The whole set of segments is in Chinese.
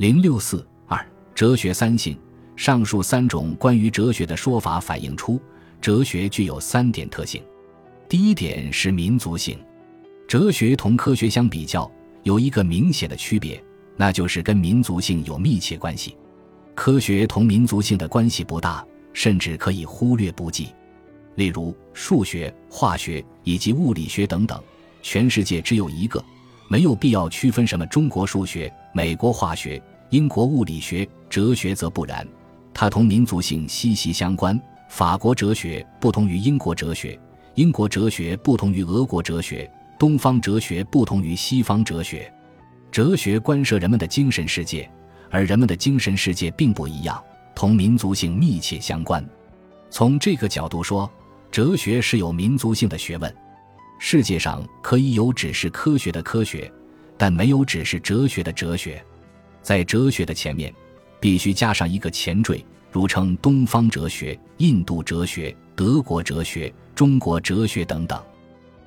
零六四二哲学三性。上述三种关于哲学的说法反映出，哲学具有三点特性。第一点是民族性。哲学同科学相比较，有一个明显的区别，那就是跟民族性有密切关系。科学同民族性的关系不大，甚至可以忽略不计。例如数学、化学以及物理学等等，全世界只有一个，没有必要区分什么中国数学、美国化学、英国物理学。哲学则不然。它同民族性息息相关。法国哲学不同于英国哲学，英国哲学不同于俄国哲学，东方哲学不同于西方哲学。哲学关涉人们的精神世界，而人们的精神世界并不一样，同民族性密切相关。从这个角度说，哲学是有民族性的学问。世界上可以有只是科学的科学，但没有只是哲学的哲学。在哲学的前面。必须加上一个前缀，如称东方哲学、印度哲学、德国哲学、中国哲学等等。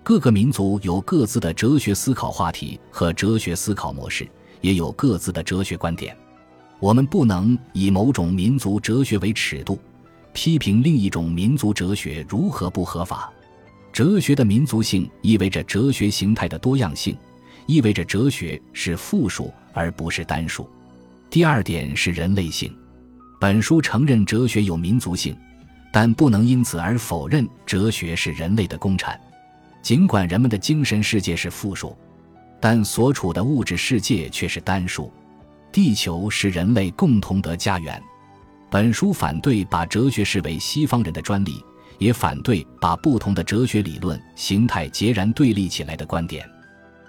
各个民族有各自的哲学思考话题和哲学思考模式，也有各自的哲学观点。我们不能以某种民族哲学为尺度，批评另一种民族哲学如何不合法。哲学的民族性意味着哲学形态的多样性，意味着哲学是复数而不是单数。第二点是人类性。本书承认哲学有民族性，但不能因此而否认哲学是人类的共产。尽管人们的精神世界是复数，但所处的物质世界却是单数。地球是人类共同的家园。本书反对把哲学视为西方人的专利，也反对把不同的哲学理论形态截然对立起来的观点。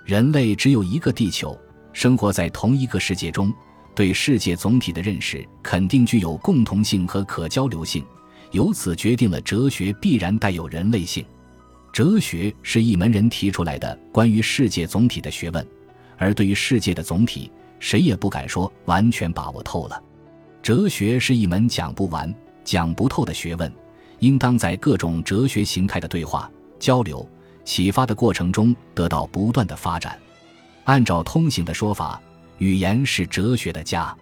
人类只有一个地球，生活在同一个世界中。对世界总体的认识肯定具有共同性和可交流性，由此决定了哲学必然带有人类性。哲学是一门人提出来的关于世界总体的学问，而对于世界的总体，谁也不敢说完全把握透了。哲学是一门讲不完、讲不透的学问，应当在各种哲学形态的对话、交流、启发的过程中得到不断的发展。按照通行的说法。语言是哲学的家，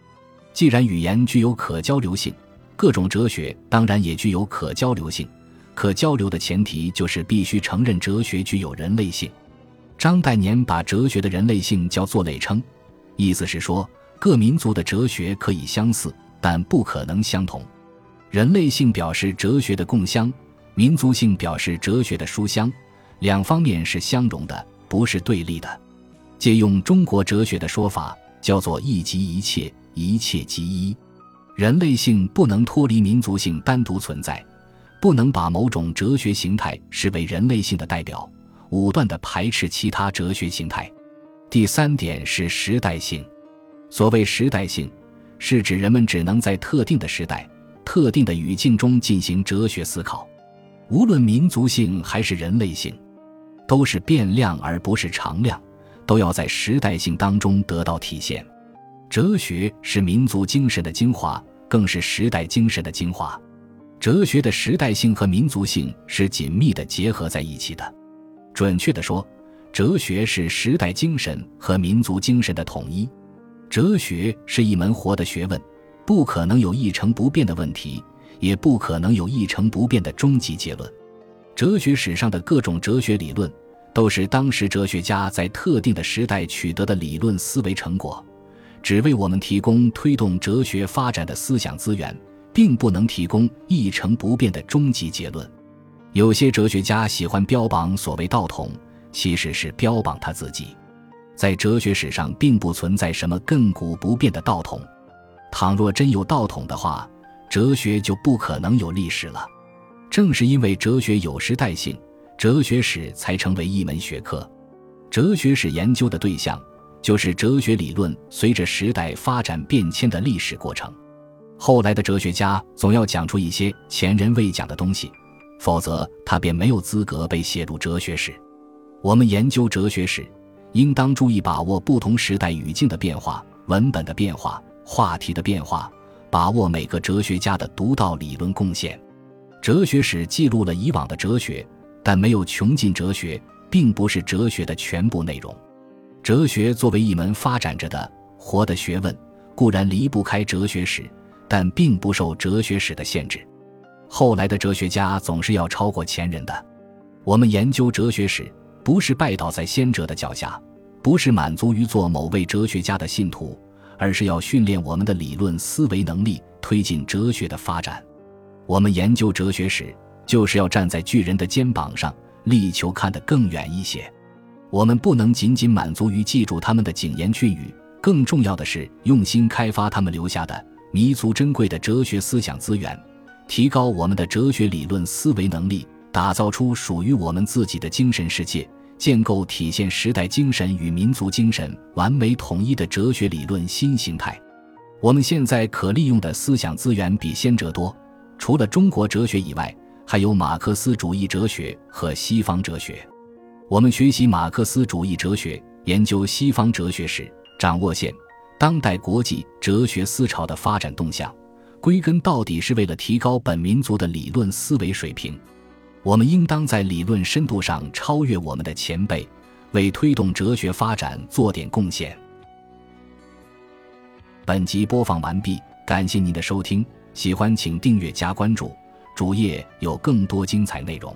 既然语言具有可交流性，各种哲学当然也具有可交流性。可交流的前提就是必须承认哲学具有人类性。张岱年把哲学的人类性叫做类称，意思是说各民族的哲学可以相似，但不可能相同。人类性表示哲学的共相，民族性表示哲学的书香，两方面是相容的，不是对立的。借用中国哲学的说法。叫做一即一切，一切即一。人类性不能脱离民族性单独存在，不能把某种哲学形态视为人类性的代表，武断地排斥其他哲学形态。第三点是时代性。所谓时代性，是指人们只能在特定的时代、特定的语境中进行哲学思考。无论民族性还是人类性，都是变量而不是常量。都要在时代性当中得到体现。哲学是民族精神的精华，更是时代精神的精华。哲学的时代性和民族性是紧密的结合在一起的。准确地说，哲学是时代精神和民族精神的统一。哲学是一门活的学问，不可能有一成不变的问题，也不可能有一成不变的终极结论。哲学史上的各种哲学理论。都是当时哲学家在特定的时代取得的理论思维成果，只为我们提供推动哲学发展的思想资源，并不能提供一成不变的终极结论。有些哲学家喜欢标榜所谓道统，其实是标榜他自己。在哲学史上，并不存在什么亘古不变的道统。倘若真有道统的话，哲学就不可能有历史了。正是因为哲学有时代性。哲学史才成为一门学科，哲学史研究的对象就是哲学理论随着时代发展变迁的历史过程。后来的哲学家总要讲出一些前人未讲的东西，否则他便没有资格被写入哲学史。我们研究哲学史，应当注意把握不同时代语境的变化、文本的变化、话题的变化，把握每个哲学家的独到理论贡献。哲学史记录了以往的哲学。但没有穷尽哲学，并不是哲学的全部内容。哲学作为一门发展着的活的学问，固然离不开哲学史，但并不受哲学史的限制。后来的哲学家总是要超过前人的。我们研究哲学史，不是拜倒在先者的脚下，不是满足于做某位哲学家的信徒，而是要训练我们的理论思维能力，推进哲学的发展。我们研究哲学史，就是要站在巨人的肩膀上，力求看得更远一些。我们不能仅仅满足于记住他们的谨言俊语，更重要的是用心开发他们留下的弥足珍贵的哲学思想资源。提高我们的哲学理论思维能力，打造出属于我们自己的精神世界，建构体现时代精神与民族精神完美统一的哲学理论新形态。我们现在可利用的思想资源比先者多，除了中国哲学以外，还有马克思主义哲学和西方哲学。我们学习马克思主义哲学，研究西方哲学史，掌握现当代国际哲学思潮的发展动向。归根到底是为了提高本民族的理论思维水平，我们应当在理论深度上超越我们的前辈，为推动哲学发展做点贡献。本集播放完毕，感谢您的收听，喜欢请订阅加关注，主页有更多精彩内容。